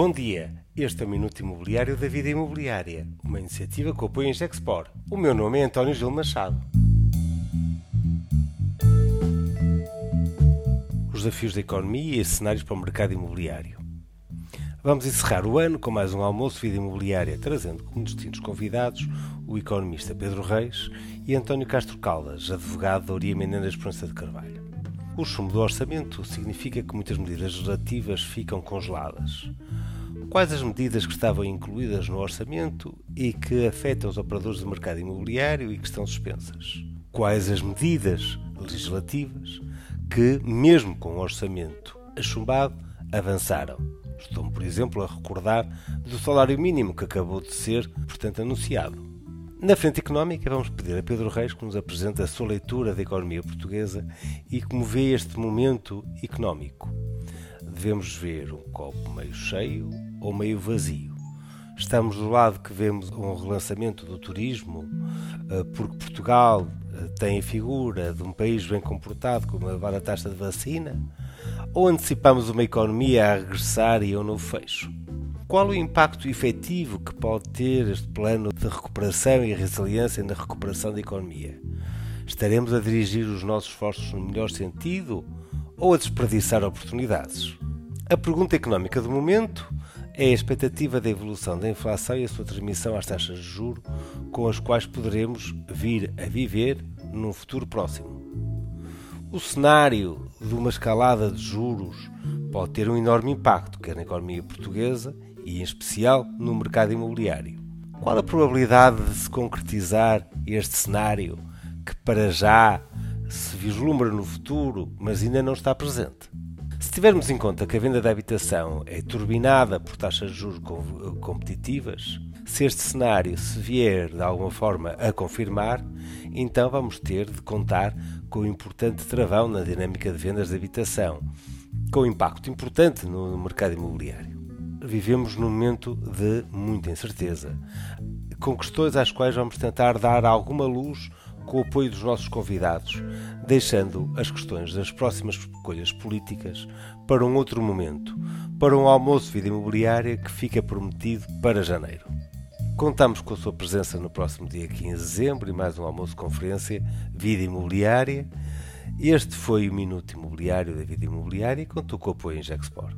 Bom dia, este é o Minuto Imobiliário da Vida Imobiliária, uma iniciativa que apoia a Gexpor. O meu nome é António Gil Machado. Os desafios da economia e cenários para o mercado imobiliário. Vamos encerrar o ano com mais um almoço Vida Imobiliária, trazendo como distintos convidados o economista Pedro Reis e António Castro Caldas, advogado da Oria Menendez Proença de Carvalho. O chumbo do orçamento significa que muitas medidas legislativas ficam congeladas. Quais as medidas que estavam incluídas no orçamento e que afetam os operadores do mercado imobiliário e que estão suspensas? Quais as medidas legislativas que, mesmo com o orçamento achumbado, avançaram? Estou-me, por exemplo, a recordar do salário mínimo que acabou de ser, portanto, anunciado. Na frente económica, vamos pedir a Pedro Reis que nos apresente a sua leitura da economia portuguesa e como vê este momento económico. Devemos ver um copo meio cheio ou meio vazio. Estamos do lado que vemos um relançamento do turismo, eh, porque Portugal eh, tem a figura de um país bem comportado com uma elevada taxa de vacina, ou antecipamos uma economia a regressar e um novo fecho? Qual o impacto efetivo que pode ter este plano de recuperação e resiliência na recuperação da economia? Estaremos a dirigir os nossos esforços no melhor sentido ou a desperdiçar oportunidades? A pergunta económica do momento é a expectativa da evolução da inflação e a sua transmissão às taxas de juro com as quais poderemos vir a viver num futuro próximo. O cenário de uma escalada de juros pode ter um enorme impacto, quer na economia portuguesa e, em especial, no mercado imobiliário. Qual a probabilidade de se concretizar este cenário que, para já, se vislumbra no futuro, mas ainda não está presente? Se tivermos em conta que a venda da habitação é turbinada por taxas de juros competitivas, se este cenário se vier de alguma forma a confirmar, então vamos ter de contar com um importante travão na dinâmica de vendas de habitação, com um impacto importante no mercado imobiliário. Vivemos num momento de muita incerteza, com questões às quais vamos tentar dar alguma luz com o apoio dos nossos convidados, deixando as questões das próximas escolhas políticas para um outro momento, para um almoço de vida imobiliária que fica prometido para janeiro. Contamos com a sua presença no próximo dia 15 de dezembro e mais um almoço conferência Vida Imobiliária. Este foi o Minuto Imobiliário da Vida Imobiliária e contou com o apoio em Gexport.